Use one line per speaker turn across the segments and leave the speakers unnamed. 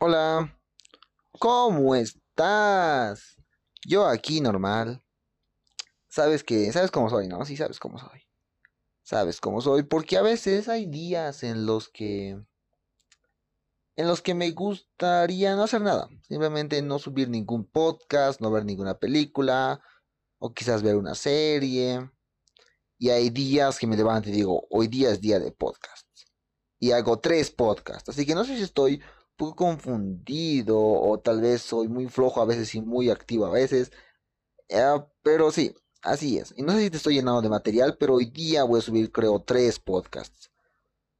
Hola, ¿cómo estás? Yo aquí normal. Sabes que, sabes cómo soy, ¿no? Sí, sabes cómo soy. Sabes cómo soy, porque a veces hay días en los que en los que me gustaría no hacer nada, simplemente no subir ningún podcast, no ver ninguna película o quizás ver una serie. Y hay días que me levanto y digo, hoy día es día de podcast. Y hago tres podcasts, así que no sé si estoy poco confundido o tal vez soy muy flojo a veces y muy activo a veces. Eh, pero sí, así es. Y no sé si te estoy llenando de material, pero hoy día voy a subir creo tres podcasts.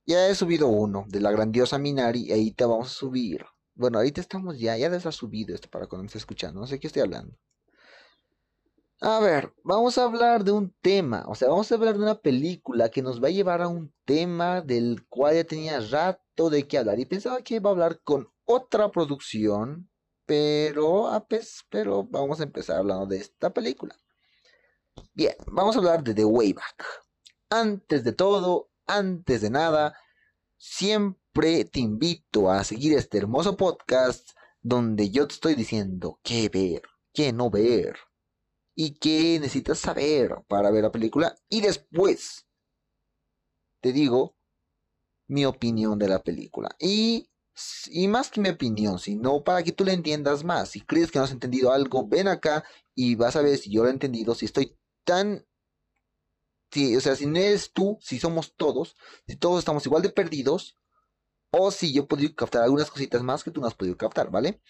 Ya he subido uno de la grandiosa Minari y ahí te vamos a subir. Bueno, ahorita estamos ya, ya les subido esto para cuando me esté escuchando. No sé qué estoy hablando. A ver, vamos a hablar de un tema, o sea, vamos a hablar de una película que nos va a llevar a un tema del cual ya tenía rato de qué hablar y pensaba que iba a hablar con otra producción, pero, ah, pues, pero vamos a empezar hablando de esta película. Bien, vamos a hablar de The Wayback. Antes de todo, antes de nada, siempre te invito a seguir este hermoso podcast donde yo te estoy diciendo qué ver, qué no ver y qué necesitas saber para ver la película. Y después te digo mi opinión de la película. Y, y más que mi opinión, sino para que tú la entiendas más. Si crees que no has entendido algo, ven acá y vas a ver si yo lo he entendido, si estoy tan... Si, o sea, si no eres tú, si somos todos, si todos estamos igual de perdidos, o si yo he podido captar algunas cositas más que tú no has podido captar, ¿vale?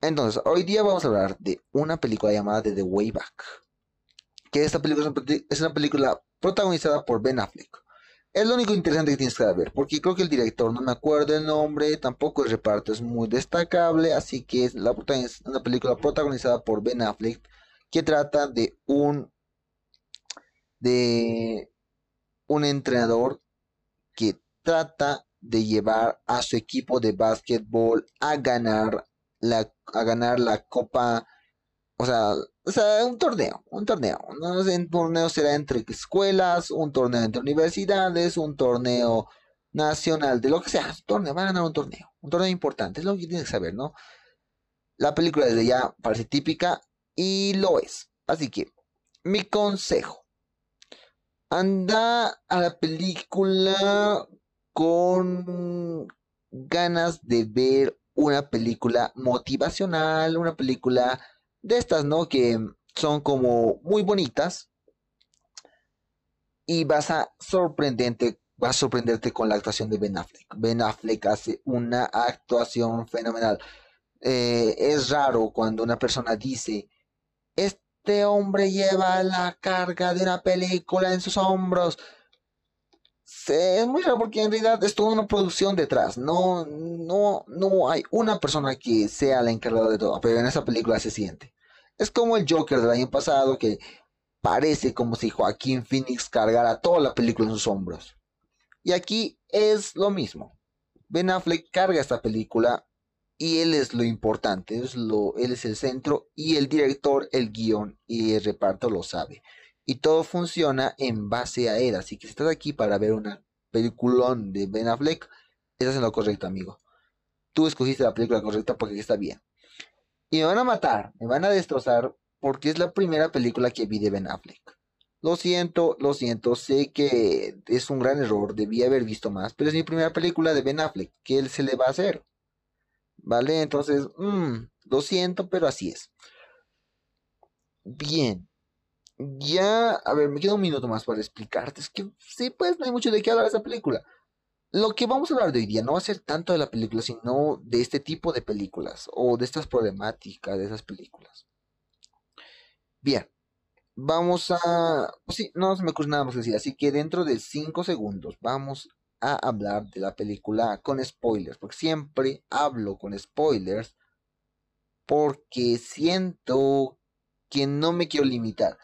Entonces, hoy día vamos a hablar de una película llamada The Way Back. Que esta película es una película protagonizada por Ben Affleck. Es lo único interesante que tienes que ver, porque creo que el director, no me acuerdo el nombre, tampoco el reparto es muy destacable, así que es la, una película protagonizada por Ben Affleck que trata de un de un entrenador que trata de llevar a su equipo de básquetbol a ganar a ganar la copa, o sea, un torneo, un torneo. Un torneo será entre escuelas, un torneo entre universidades, un torneo nacional, de lo que sea, un torneo, van a ganar un torneo, un torneo importante, es lo que tienes que saber, ¿no? La película desde ya parece típica y lo es. Así que, mi consejo, anda a la película con ganas de ver una película motivacional, una película de estas, ¿no? Que son como muy bonitas y vas a sorprenderte, vas a sorprenderte con la actuación de Ben Affleck. Ben Affleck hace una actuación fenomenal. Eh, es raro cuando una persona dice, este hombre lleva la carga de una película en sus hombros es muy raro porque en realidad es toda una producción detrás. No, no, no hay una persona que sea la encargada de todo, pero en esa película se siente. Es como el Joker del año pasado que parece como si Joaquín Phoenix cargara toda la película en sus hombros. Y aquí es lo mismo. Ben Affleck carga esta película y él es lo importante, es lo, él es el centro y el director, el guion y el reparto lo sabe y todo funciona en base a él. Así que si estás aquí para ver una peliculón de Ben Affleck, estás en lo correcto, amigo. Tú escogiste la película correcta porque está bien. Y me van a matar, me van a destrozar porque es la primera película que vi de Ben Affleck. Lo siento, lo siento, sé que es un gran error, debí haber visto más, pero es mi primera película de Ben Affleck, ¿qué él se le va a hacer? ¿Vale? Entonces, mm, lo siento, pero así es. Bien, ya, a ver, me queda un minuto más para explicarte. Es que sí, pues no hay mucho de qué hablar de esa película. Lo que vamos a hablar de hoy día no va a ser tanto de la película, sino de este tipo de películas o de estas problemáticas de esas películas. Bien, vamos a... Pues sí, no se me ocurre nada más que decir, así que dentro de 5 segundos vamos a hablar de la película con spoilers, porque siempre hablo con spoilers porque siento que no me quiero limitar.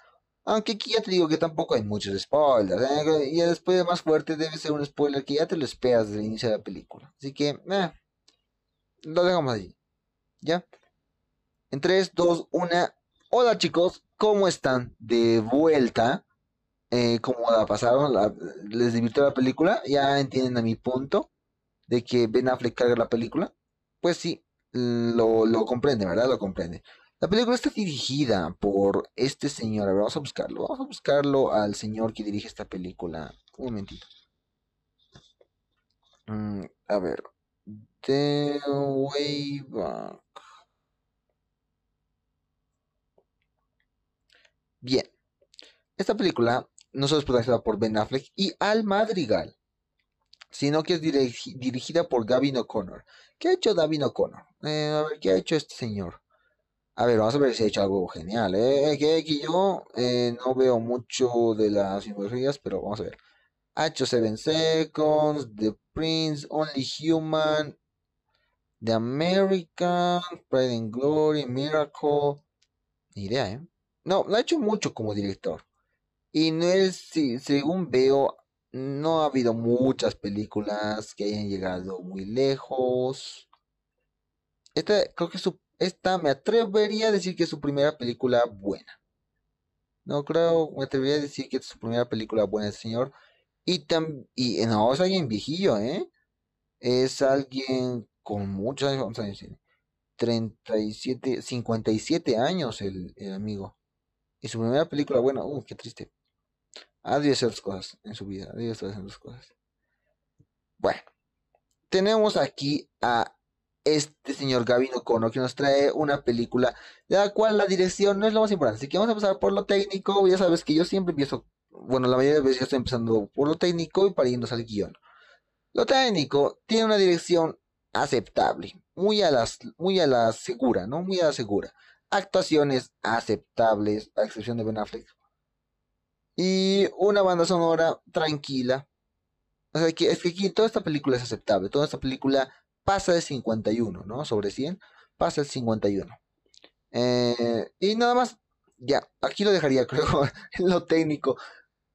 Aunque aquí ya te digo que tampoco hay muchos spoilers. ¿eh? Y después de más fuerte debe ser un spoiler que ya te lo esperas desde el inicio de la película. Así que, eh, lo dejamos allí. ¿Ya? En 3, 2, 1. Hola chicos, ¿cómo están? De vuelta. Eh, ¿Cómo la pasaron? ¿Les divirtió la película? Ya entienden a mi punto de que Ben Affleck carga la película. pues sí, lo, lo comprende, ¿verdad? Lo comprende. La película está dirigida por este señor. A ver, vamos a buscarlo. Vamos a buscarlo al señor que dirige esta película. Un momentito. Mm, a ver. The Way Back. Bien. Esta película no solo es protagonizada por Ben Affleck y Al Madrigal, sino que es dirigida por Gavin O'Connor. ¿Qué ha hecho Gavin O'Connor? Eh, a ver, ¿qué ha hecho este señor? A ver, vamos a ver si ha hecho algo genial. ¿eh? Que, yo eh, no veo mucho de las infografías, pero vamos a ver. Ha hecho Seven Seconds, The Prince, Only Human, The American, Pride and Glory, Miracle. Ni idea, ¿eh? No, lo ha hecho mucho como director. Y no es, según veo, no ha habido muchas películas que hayan llegado muy lejos. Esta, creo que su, esta me atrevería a decir que es su primera película buena. No creo, me atrevería a decir que es su primera película buena, señor. Y, tam, y no, es alguien viejillo, ¿eh? Es alguien con muchos vamos a decir, 37, 57 años el, amigo. Y su primera película buena, uh, qué triste. Ha de hacer cosas en su vida, ha de haciendo cosas. Bueno, tenemos aquí a este señor Gavino O'Connor que nos trae una película de la cual la dirección no es lo más importante. Así que vamos a empezar por lo técnico. Ya sabes que yo siempre empiezo, bueno, la mayoría de veces yo estoy empezando por lo técnico y para irnos al guion. Lo técnico tiene una dirección aceptable, muy a, muy a la segura, ¿no? Muy a la segura. Actuaciones aceptables, a excepción de Ben Affleck. Y una banda sonora tranquila. O sea, que, es que aquí toda esta película es aceptable. Toda esta película pasa de 51, ¿no? Sobre 100, pasa el 51. Eh, y nada más, ya, aquí lo dejaría, creo, lo técnico.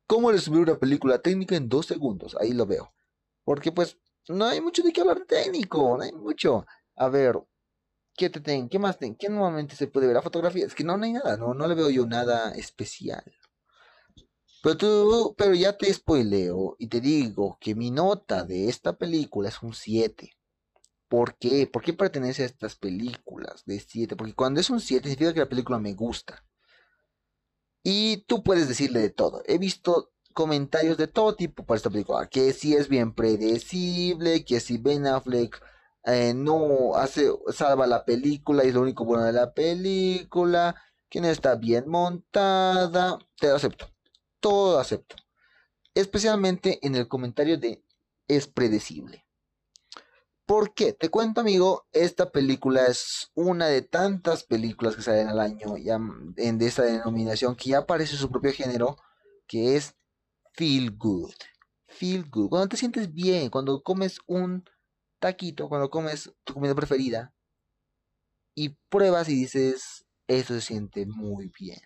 ¿Cómo resumir una película técnica en dos segundos? Ahí lo veo. Porque pues no hay mucho de qué hablar técnico, no hay mucho. A ver, ¿qué te ten? ¿Qué más ten? ¿Qué normalmente se puede ver? La fotografía, es que no, no hay nada, no, no le veo yo nada especial. Pero tú, pero ya te spoileo y te digo que mi nota de esta película es un 7. ¿Por qué? ¿Por qué pertenece a estas películas de 7? Porque cuando es un 7 significa que la película me gusta. Y tú puedes decirle de todo. He visto comentarios de todo tipo para esta película. Que si es bien predecible, que si Ben Affleck eh, no hace, salva la película y es lo único bueno de la película, que no está bien montada. Te lo acepto todo acepto. Especialmente en el comentario de es predecible. ¿Por qué? Te cuento, amigo, esta película es una de tantas películas que salen al año ya en de esta denominación que ya aparece su propio género, que es feel good. Feel good. Cuando te sientes bien, cuando comes un taquito, cuando comes tu comida preferida y pruebas y dices, eso se siente muy bien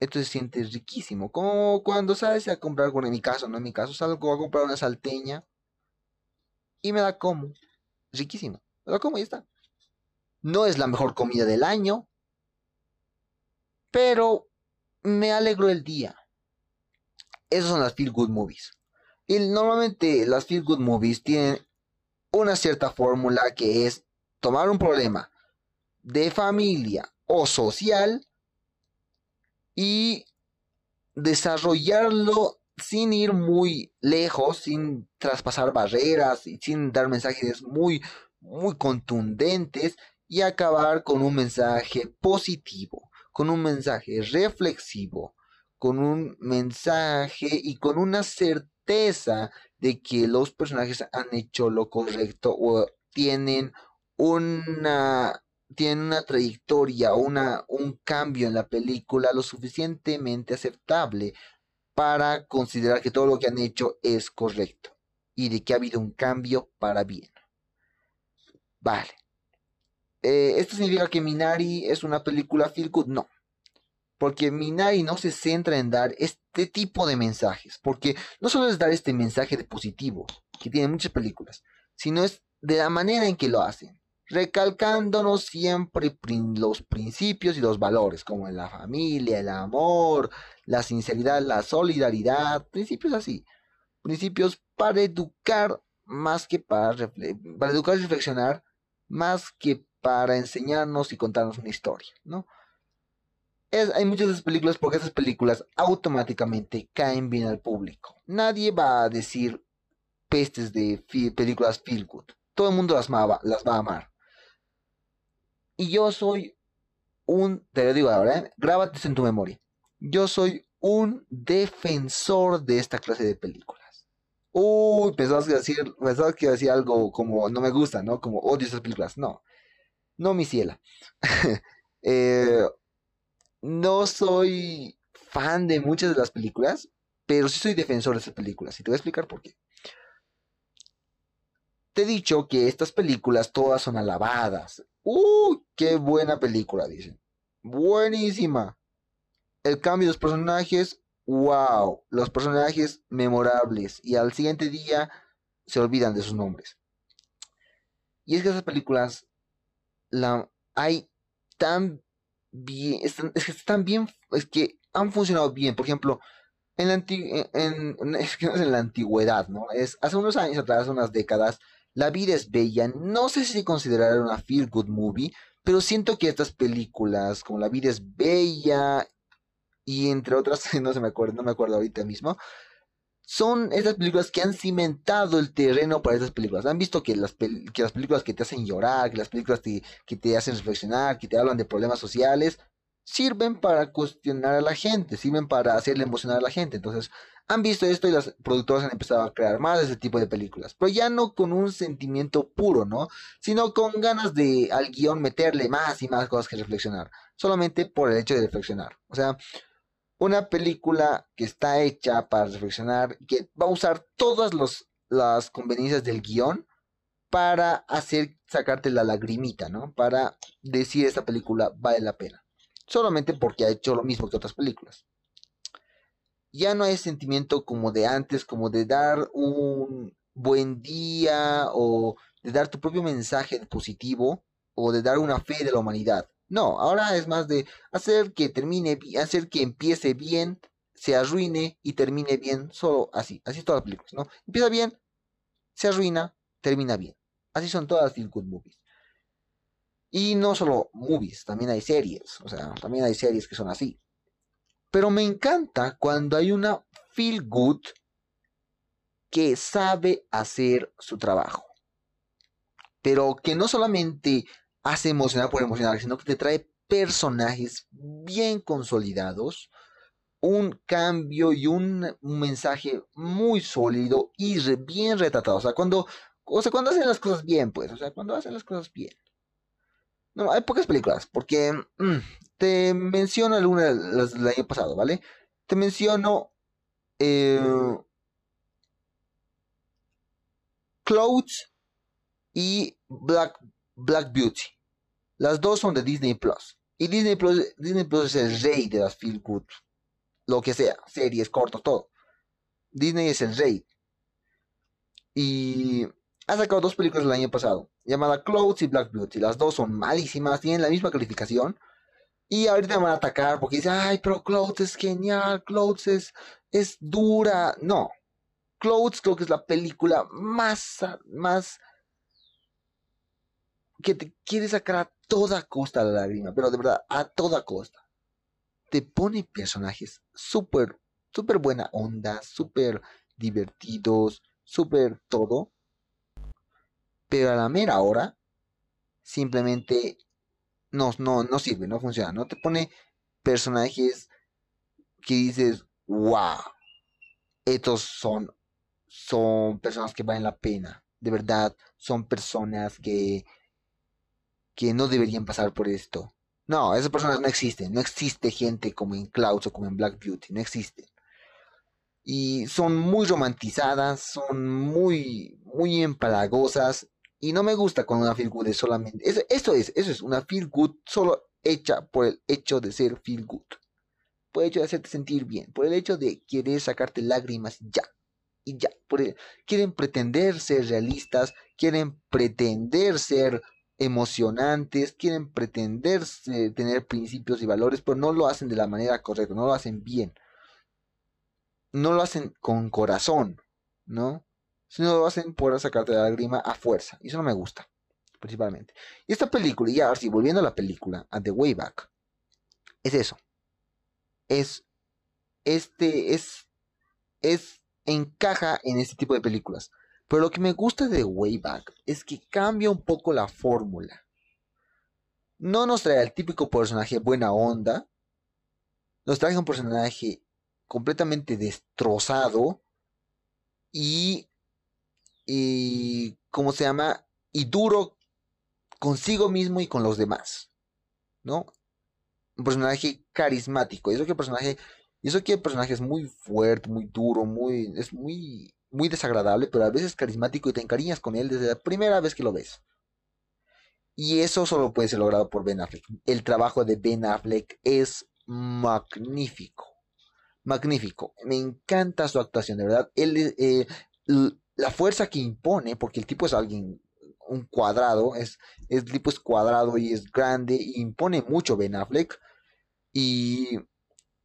esto se siente riquísimo. Como cuando sales a comprar, bueno, en mi caso, no en mi caso, salgo a comprar una salteña y me la como. Riquísimo. Me la como y está. No es la mejor comida del año, pero me alegro el día. Esas son las feel good movies. Y normalmente las feel good movies tienen una cierta fórmula que es tomar un problema de familia o social y desarrollarlo sin ir muy lejos, sin traspasar barreras y sin dar mensajes muy, muy contundentes y acabar con un mensaje positivo, con un mensaje reflexivo, con un mensaje y con una certeza de que los personajes han hecho lo correcto o tienen una tienen una trayectoria, una, un cambio en la película lo suficientemente aceptable para considerar que todo lo que han hecho es correcto y de que ha habido un cambio para bien. Vale. Eh, ¿Esto significa que Minari es una película feel good? No. Porque Minari no se centra en dar este tipo de mensajes. Porque no solo es dar este mensaje de positivo, que tiene muchas películas, sino es de la manera en que lo hacen recalcándonos siempre los principios y los valores, como la familia, el amor, la sinceridad, la solidaridad, principios así, principios para educar más que para, para educar y reflexionar, más que para enseñarnos y contarnos una historia, ¿no? Hay muchas de esas películas porque esas películas automáticamente caen bien al público. Nadie va a decir pestes de películas feel good. Todo el mundo las, las va a amar. Y yo soy un, te lo digo ahora, ¿eh? grábate en tu memoria. Yo soy un defensor de esta clase de películas. Uy, pensabas que decir, pensabas que decir algo como no me gusta, ¿no? Como odio estas películas. No, no, mi ciela. Eh, no soy fan de muchas de las películas, pero sí soy defensor de esas películas. Y te voy a explicar por qué. Te he dicho que estas películas todas son alabadas. ¡Uy! ¡Qué buena película! Dicen. Buenísima. El cambio de los personajes, wow. Los personajes memorables. Y al siguiente día se olvidan de sus nombres. Y es que esas películas la hay tan bien, es que están bien, es que han funcionado bien. Por ejemplo, en la antigüedad, ¿no? Es hace unos años atrás, unas décadas, La vida es bella. No sé si considerar una feel good movie, pero siento que estas películas, como La vida es bella y entre otras, no se me acuerdo, no me acuerdo ahorita mismo, son esas películas que han cimentado el terreno para esas películas. Han visto que las, que las películas que te hacen llorar, que las películas que te hacen reflexionar, que te hablan de problemas sociales, sirven para cuestionar a la gente, sirven para hacerle emocionar a la gente. Entonces, han visto esto y las productoras han empezado a crear más de ese tipo de películas. Pero ya no con un sentimiento puro, ¿no? Sino con ganas de al guion meterle más y más cosas que reflexionar. Solamente por el hecho de reflexionar. O sea, una película que está hecha para reflexionar, que va a usar todas las conveniencias del guion para hacer sacarte la lagrimita, ¿no? Para decir esta película vale la pena. Solamente porque ha hecho lo mismo que otras películas. Ya no hay sentimiento como de antes, como de dar un buen día o de dar tu propio mensaje positivo o de dar una fe de la humanidad. No, ahora es más de hacer que termine, hacer que empiece bien, se arruine y termine bien, solo así, así todas las películas, ¿no? Empieza bien, se arruina, termina bien. Así son todas las good movies. Y no solo movies, también hay series, o sea, también hay series que son así. Pero me encanta cuando hay una feel good que sabe hacer su trabajo. Pero que no solamente hace emocionar por emocionar, sino que te trae personajes bien consolidados, un cambio y un, mensaje muy sólido y bien retratado. O sea, cuando, o sea, cuando hacen las cosas bien, pues, o sea, cuando hacen las cosas bien. No, hay pocas películas, porque mm, te menciono alguna las del año pasado, ¿vale? Te menciono eh, Clouds y Black, Beauty. Las dos son de Disney Plus. Y Disney Plus, Disney Plus es el rey de las feel good. Lo que sea, series, cortos, todo. Disney es el rey. Y ha sacado dos películas el año pasado, llamada Clothes y Black Beauty. Las dos son malísimas, tienen la misma calificación. Y ahorita me van a atacar porque dicen, ay, pero Clothes es genial, Clothes es, es dura. No, Clothes creo que es la película más, más que te quiere sacar a toda costa la lágrima, pero de verdad, a toda costa. Te pone personajes súper, súper buena onda, súper divertidos, súper todo. Pero a la mera hora, simplemente no, no, no sirve, no funciona. No te pone personajes que dices, wow, estos son, son personas que valen la pena. De verdad, son personas que que no deberían pasar por esto. No, esas personas no existen. No existe gente como en Clouds o como en Black Beauty. No existen. Y son muy romantizadas, son muy, muy empalagosas. Y no me gusta cuando una feel good solamente. esto es, eso es una feel good solo hecha por el hecho de ser feel good. Por el hecho de hacerte sentir bien. Por el hecho de querer sacarte lágrimas ya. Y ya. Por quieren pretender ser realistas. Quieren pretender ser emocionantes, quieren pretender tener principios y valores, pero no lo hacen de la manera correcta, no lo hacen bien. No lo hacen con corazón, ¿no? Sino lo hacen por sacarte la lágrima a fuerza. Y eso no me gusta, principalmente. Y esta película, y ahora sí, volviendo a la película, a The Way Back, es eso. Es, este, es, es, encaja en este tipo de películas. Pero lo que me gusta de Way Back es que cambia un poco la fórmula. No nos trae al típico personaje buena onda. Nos trae un personaje completamente destrozado y, y ¿cómo se llama? Y duro consigo mismo y con los demás, ¿no? Un personaje carismático, y eso que el personaje, eso el personaje es muy fuerte, muy duro, muy, es muy, muy desagradable, pero a veces carismático y te encariñas con él desde la primera vez que lo ves. Y eso solo puede ser logrado por Ben Affleck. El trabajo de Ben Affleck es magnífico magnífico. Me encanta su actuación, de verdad. Él, eh, la fuerza que impone, porque el tipo es alguien, un cuadrado, es, el tipo es cuadrado y es grande, y impone mucho Ben Affleck. Y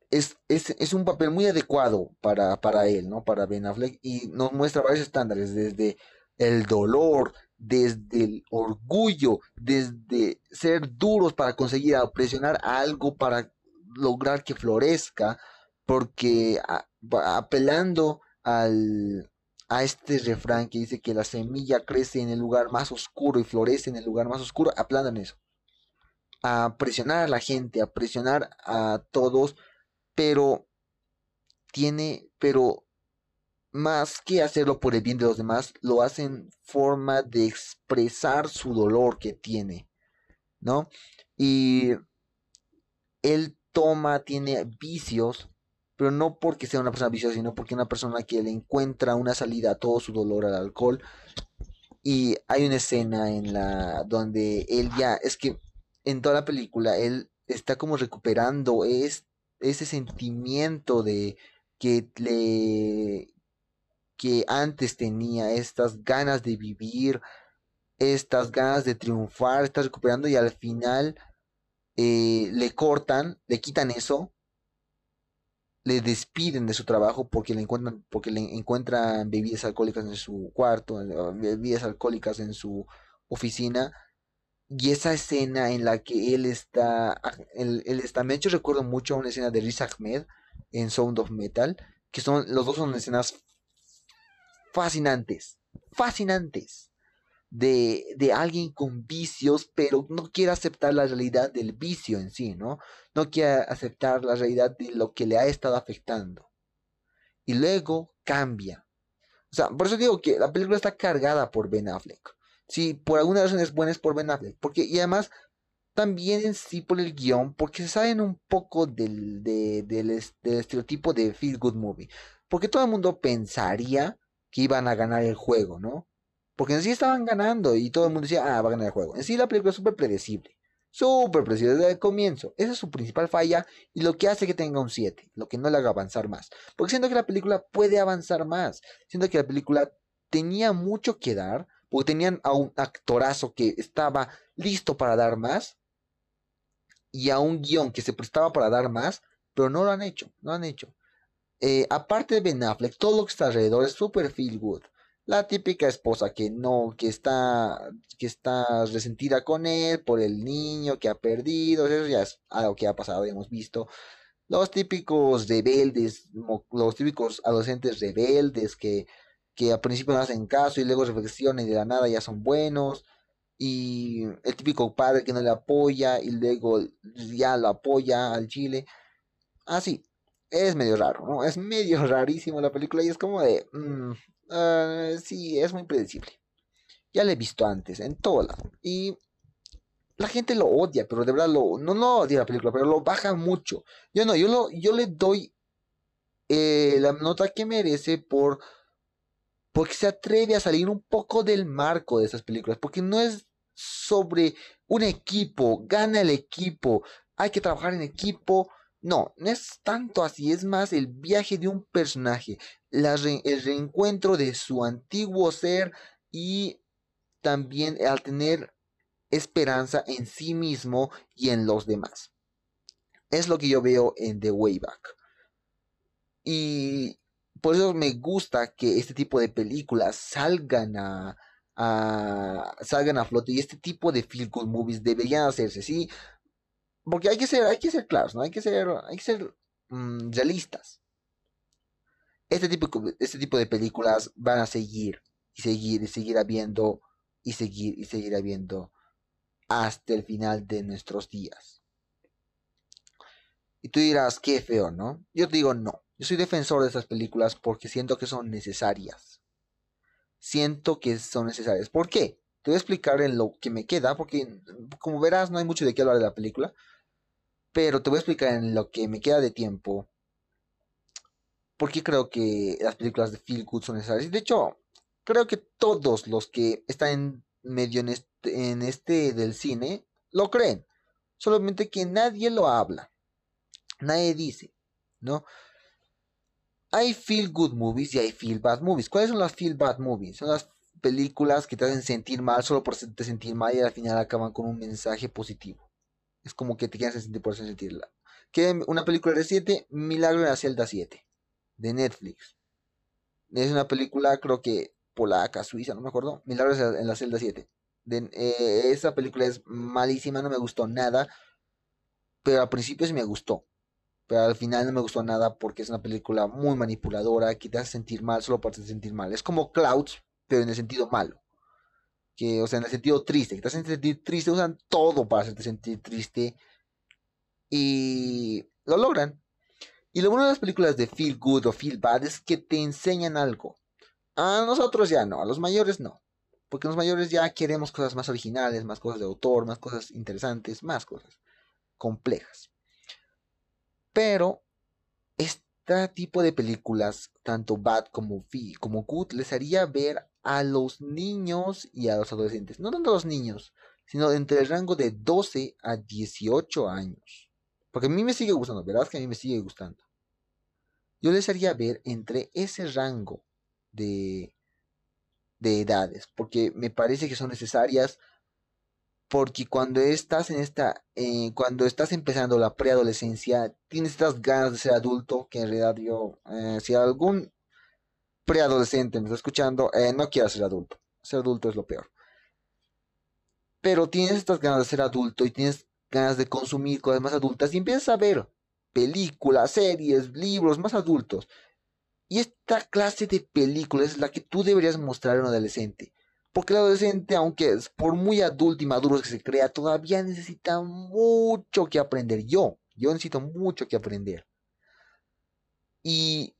es, es, un papel muy adecuado para, para él, ¿no? Para Ben Affleck. Y nos muestra varios estándares, desde el dolor, desde el orgullo, desde ser duros para conseguir presionar algo para lograr que florezca, porque apelando al, a este refrán que dice que la semilla crece en el lugar más oscuro y florece en el lugar más oscuro, apelando en eso. A presionar a la gente, a presionar a todos, pero tiene, pero más que hacerlo por el bien de los demás, lo hacen forma de expresar su dolor que tiene, ¿no? Y él toma, tiene vicios pero no porque sea una persona viciosa, sino porque una persona que le encuentra una salida a todo su dolor al alcohol. Y hay una escena en la donde él ya, es que en toda la película él está como recuperando es, ese sentimiento de que le que antes tenía estas ganas de vivir, estas ganas de triunfar, está recuperando y al final eh, le cortan, le quitan eso le despiden de su trabajo porque le encuentran, porque le encuentran bebidas alcohólicas en su cuarto, bebidas alcohólicas en su oficina. Y esa escena en la que él está, él, ha hecho recuerdo mucho a una escena de Riz Ahmed en Sound of Metal, que son, los dos son escenas fascinantes, fascinantes de, alguien con vicios, pero no quiere aceptar la realidad del vicio en sí, ¿no? No quiere aceptar la realidad de lo que le ha estado afectando. Y luego cambia. O sea, por eso digo que la película está cargada por Ben Affleck. Si por alguna razón es buena es por Ben Affleck. Porque, y además, también en sí por el guion, porque se saben un poco del, del, del estereotipo de Feel Good Movie. Porque todo el mundo pensaría que iban a ganar el juego, ¿no? Porque en sí estaban ganando y todo el mundo decía, ah, va a ganar el juego. En sí la película es súper predecible. Súper predecible desde el comienzo. Esa es su principal falla y lo que hace que tenga un 7. Lo que no le haga avanzar más. Porque siento que la película puede avanzar más. Siento que la película tenía mucho que dar. Porque tenían a un actorazo que estaba listo para dar más. Y a un guion que se prestaba para dar más. Pero no lo han hecho. No lo han hecho. Eh, aparte de Ben Affleck, todo lo que está alrededor es súper feel good la típica esposa que no, que está, que está resentida con él por el niño que ha perdido, eso ya es algo que ha pasado, hemos visto. Los típicos rebeldes, los típicos adolescentes rebeldes que, que al principio no hacen caso y luego reflexionan y de la nada ya son buenos. Y el típico padre que no le apoya y luego ya lo apoya al chile. Así, es medio raro, ¿no? Es medio rarísimo la película y es como de... Mm, Ah, sí, es muy predecible. Ya lo he visto antes, en todo lado. Y la gente lo odia, pero de verdad lo, no, no odia la película, pero lo baja mucho. Yo no, yo, lo, yo le doy eh, la nota que merece por porque se atreve a salir un poco del marco de esas películas, porque no es sobre un equipo, gana el equipo, hay que trabajar en equipo. No, no es tanto así, es más el viaje de un personaje, el reencuentro de su antiguo ser y también al tener esperanza en sí mismo y en los demás. Es lo que yo veo en The Way Back. Y por eso me gusta que este tipo de películas salgan a, salgan a flote y este tipo de feel good movies deberían hacerse, ¿sí? Porque hay que ser, hay que ser claros, ¿no? Hay que ser, hay que ser mm, realistas. Este tipo, este tipo de películas van a seguir y seguir y seguir habiendo y seguir y seguir habiendo hasta el final de nuestros días. Y tú dirás, qué feo, ¿no? Yo te digo, no. Yo soy defensor de esas películas porque siento que son necesarias. Siento que son necesarias. ¿Por qué? Te voy a explicar en lo que me queda, porque como verás no hay mucho de qué hablar de la película. Pero te voy a explicar en lo que me queda de tiempo. Porque creo que las películas de Feel Good son necesarias. De hecho, creo que todos los que están en medio en este, en este del cine lo creen. Solamente que nadie lo habla. Nadie dice, ¿no? Hay feel good movies y hay feel bad movies. ¿Cuáles son las feel bad movies? Son las películas que te hacen sentir mal solo por hacerte sentir mal y al final acaban con un mensaje positivo. Es como que te quieres sentir por sentirla. Que una película reciente, Milagro en la celda 7, de Netflix. Es una película, creo que polaca, suiza, no me acuerdo. Milagro en la celda 7. Eh, esa película es malísima, no me gustó nada. Pero al principio sí me gustó. Pero al final no me gustó nada porque es una película muy manipuladora que te hace sentir mal solo para hacerte sentir mal. Es como Clouds, pero en el sentido malo. Que, o sea, en el sentido triste. Que te hacen sentir triste, usan todo para hacerte sentir triste. Y lo logran. Y lo bueno de las películas de Feel Good o Feel Bad es que te enseñan algo. A nosotros ya no, a los mayores no. Porque los mayores ya queremos cosas más originales, más cosas de autor, más cosas interesantes, más cosas complejas. Pero este tipo de películas, tanto bad como, como good, les haría ver a los niños y a los adolescentes. No tanto a los niños, sino entre el rango de 12 a 18 años. Porque a mí me sigue gustando, ¿verdad? Que a mí me sigue gustando. Yo les haría ver entre ese rango de, de edades, porque me parece que son necesarias porque cuando estás en esta, eh, cuando estás empezando la preadolescencia, tienes estas ganas de ser adulto, que en realidad yo, eh, si algún preadolescente me está escuchando, eh, no quiero ser adulto, ser adulto es lo peor. Pero tienes estas ganas de ser adulto y tienes ganas de consumir cosas más adultas y empiezas a ver películas, series, libros más adultos. Y esta clase de películas es la que tú deberías mostrar a un adolescente. Porque el adolescente, aunque es por muy adulto y maduro que se crea, todavía necesita mucho que aprender. Yo, yo necesito mucho que aprender. Y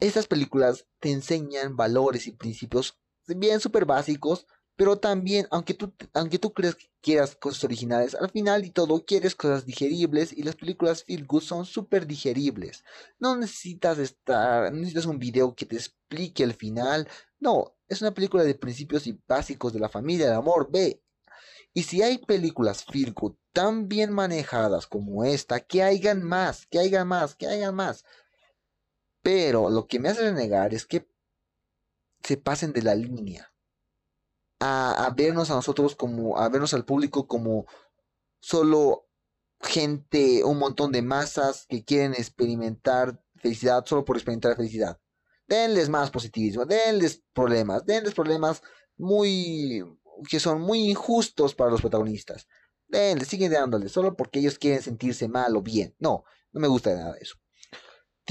estas películas te enseñan valores y principios bien súper básicos, pero también, aunque tú, aunque tú que quieras cosas originales, al final y todo quieres cosas digeribles y las películas Feel Good son súper digeribles. No necesitas estar, no necesitas un video que te explique el final. No, es una película de principios y básicos de la familia, del amor, ve. Y si hay películas Feel Good tan bien manejadas como esta, que hayan más, que hayan más, que hayan más. Pero lo que me hace negar es que se pasen de la línea a, vernos a nosotros como, a vernos al público como solo gente, un montón de masas que quieren experimentar felicidad solo por experimentar felicidad. Denles más positivismo, denles problemas, denles problemas muy que son muy injustos para los protagonistas. Denles, siguen dándoles, solo porque ellos quieren sentirse mal o bien. No, no me gusta nada de eso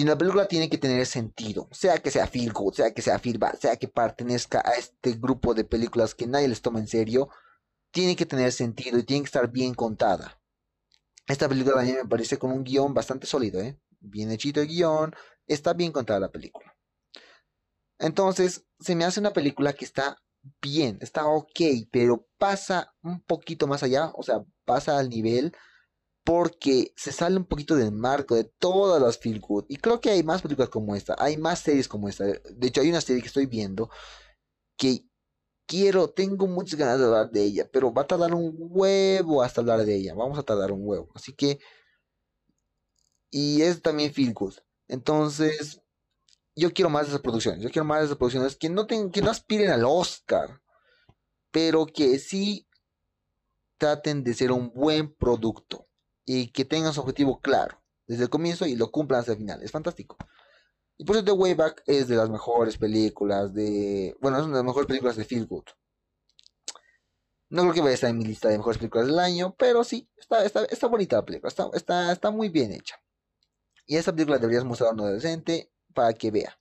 la película tiene que tener sentido, sea que sea feel good, sea que sea feel bad, sea que pertenezca a este grupo de películas que nadie les toma en serio, tiene que tener sentido y tiene que estar bien contada. Esta película a me parece con un guion bastante sólido, ¿eh? bien hechito el guion, está bien contada la película. Entonces, se me hace una película que está bien, está ok, pero pasa un poquito más allá, o sea, pasa al nivel porque se sale un poquito del marco de todas las feel good. Y creo que hay más películas como esta, hay más series como esta. De hecho, hay una serie que estoy viendo que quiero, tengo muchas ganas de hablar de ella, pero va a tardar un huevo hasta hablar de ella. Vamos a tardar un huevo. Así que, y es también feel good. Entonces, yo quiero más de esas producciones. Yo quiero más de esas producciones que no, que no aspiren al Oscar, pero que sí traten de ser un buen producto y que tengan su objetivo claro desde el comienzo y lo cumplan hasta el final. Es fantástico. Y por eso The Way Back es de las mejores películas de... Bueno, es una de las mejores películas de Feel Good. No creo que vaya a estar en mi lista de mejores películas del año, pero sí, está, está, está bonita la película, está, está, está muy bien hecha. Y esta película deberías mostrar a un adolescente para que vea.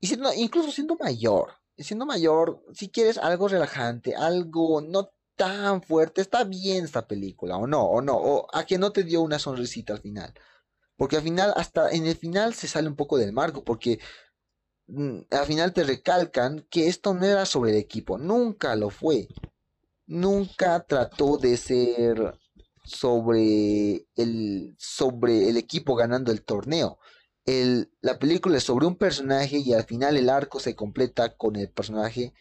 Y siendo, incluso siendo mayor, siendo mayor, si quieres algo relajante, algo no tan fuerte, está bien esta película, o no, o no, o a que no te dio una sonrisita al final. Porque al final, hasta en el final se sale un poco del marco, porque mm, al final te recalcan que esto no era sobre el equipo, nunca lo fue. Nunca trató de ser sobre el, sobre el equipo ganando el torneo. El, la película es sobre un personaje y al final el arco se completa con el personaje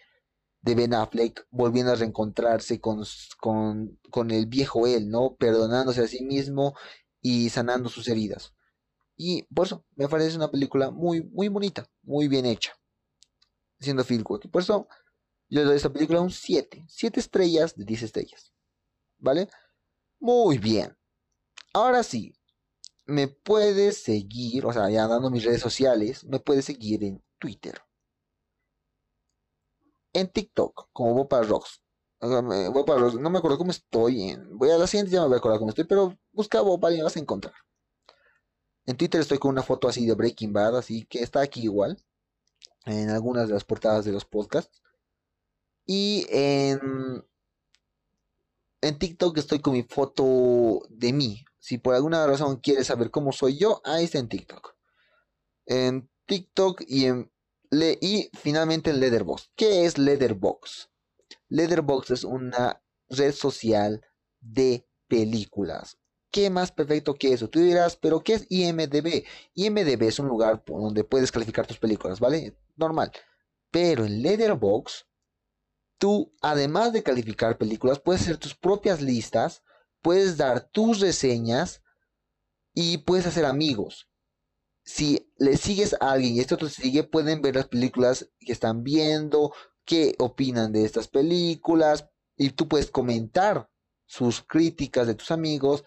de Ben Affleck volviendo a reencontrarse con, con, con el viejo él, ¿no? Perdonándose a sí mismo y sanando sus heridas. Y por eso me parece una película muy, muy bonita, muy bien hecha. Siendo feel good. Por eso yo le doy a esta película un 7. 7 estrellas de 10 estrellas. ¿Vale? Muy bien. Ahora sí, me puedes seguir, o sea, ya dando mis redes sociales, me puedes seguir en Twitter. En TikTok, como Bopa Rocks. No me acuerdo cómo estoy. Voy a la siguiente, ya me voy a acordar cómo estoy, pero busca Bopa y me vas a encontrar. En Twitter estoy con una foto así de Breaking Bad, así que está aquí igual. En algunas de las portadas de los podcasts. Y en, en TikTok estoy con mi foto de mí. Si por alguna razón quieres saber cómo soy yo, ahí está en TikTok. En TikTok y en y finalmente en Leatherbox. ¿Qué es Leatherbox? Leatherbox es una red social de películas. ¿Qué más perfecto que eso? Tú dirás, pero ¿qué es IMDB? IMDB es un lugar donde puedes calificar tus películas, ¿vale? Normal. Pero en Leatherbox, tú, además de calificar películas, puedes hacer tus propias listas, puedes dar tus reseñas y puedes hacer amigos si le sigues a alguien y este otro sigue, pueden ver las películas que están viendo, qué opinan de estas películas, y tú puedes comentar sus críticas de tus amigos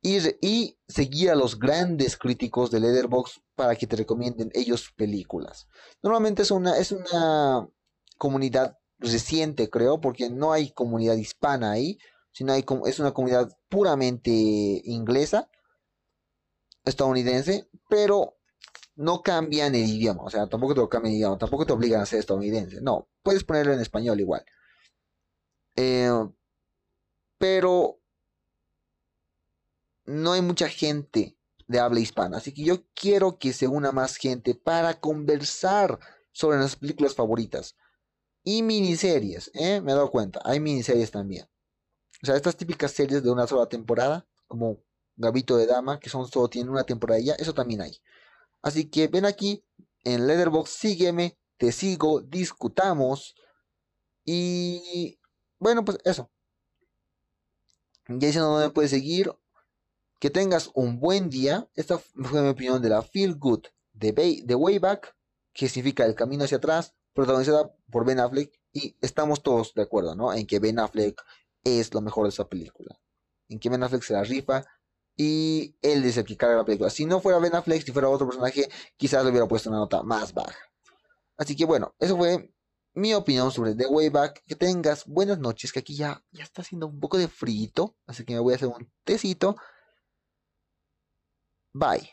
y, y seguir a los grandes críticos de Letterboxd para que te recomienden ellos películas. Normalmente es una, es una comunidad reciente, creo, porque no hay comunidad hispana ahí, sino hay, es una comunidad puramente inglesa estadounidense, pero no cambian el idioma, o sea, tampoco te cambian el idioma, tampoco te obligan a ser estadounidense, no, puedes ponerlo en español igual. Eh, pero no hay mucha gente de habla hispana, así que yo quiero que se una más gente para conversar sobre nuestras películas favoritas y miniseries, ¿eh? me he dado cuenta, hay miniseries también. O sea, estas típicas series de una sola temporada, como Gabito de Dama, que son solo tienen una temporada ya, eso también hay. Así que ven aquí en Letterboxd, sígueme, te sigo, discutamos. Y bueno, pues eso. Ya diciendo dónde me puedes seguir. Que tengas un buen día. Esta fue mi opinión de la Feel Good de, Bay, de Wayback, que significa el camino hacia atrás, protagonizada por Ben Affleck. Y estamos todos de acuerdo, ¿no? En que Ben Affleck es lo mejor de esa película. En que Ben Affleck se la rifa y él es el que carga la película. Si no fuera Ben Affleck, si fuera otro personaje, quizás le hubiera puesto una nota más baja. Así que bueno, eso fue mi opinión sobre The Way Back. Que tengas buenas noches, que aquí ya, ya está haciendo un poco de frito, así que me voy a hacer un tecito. Bye.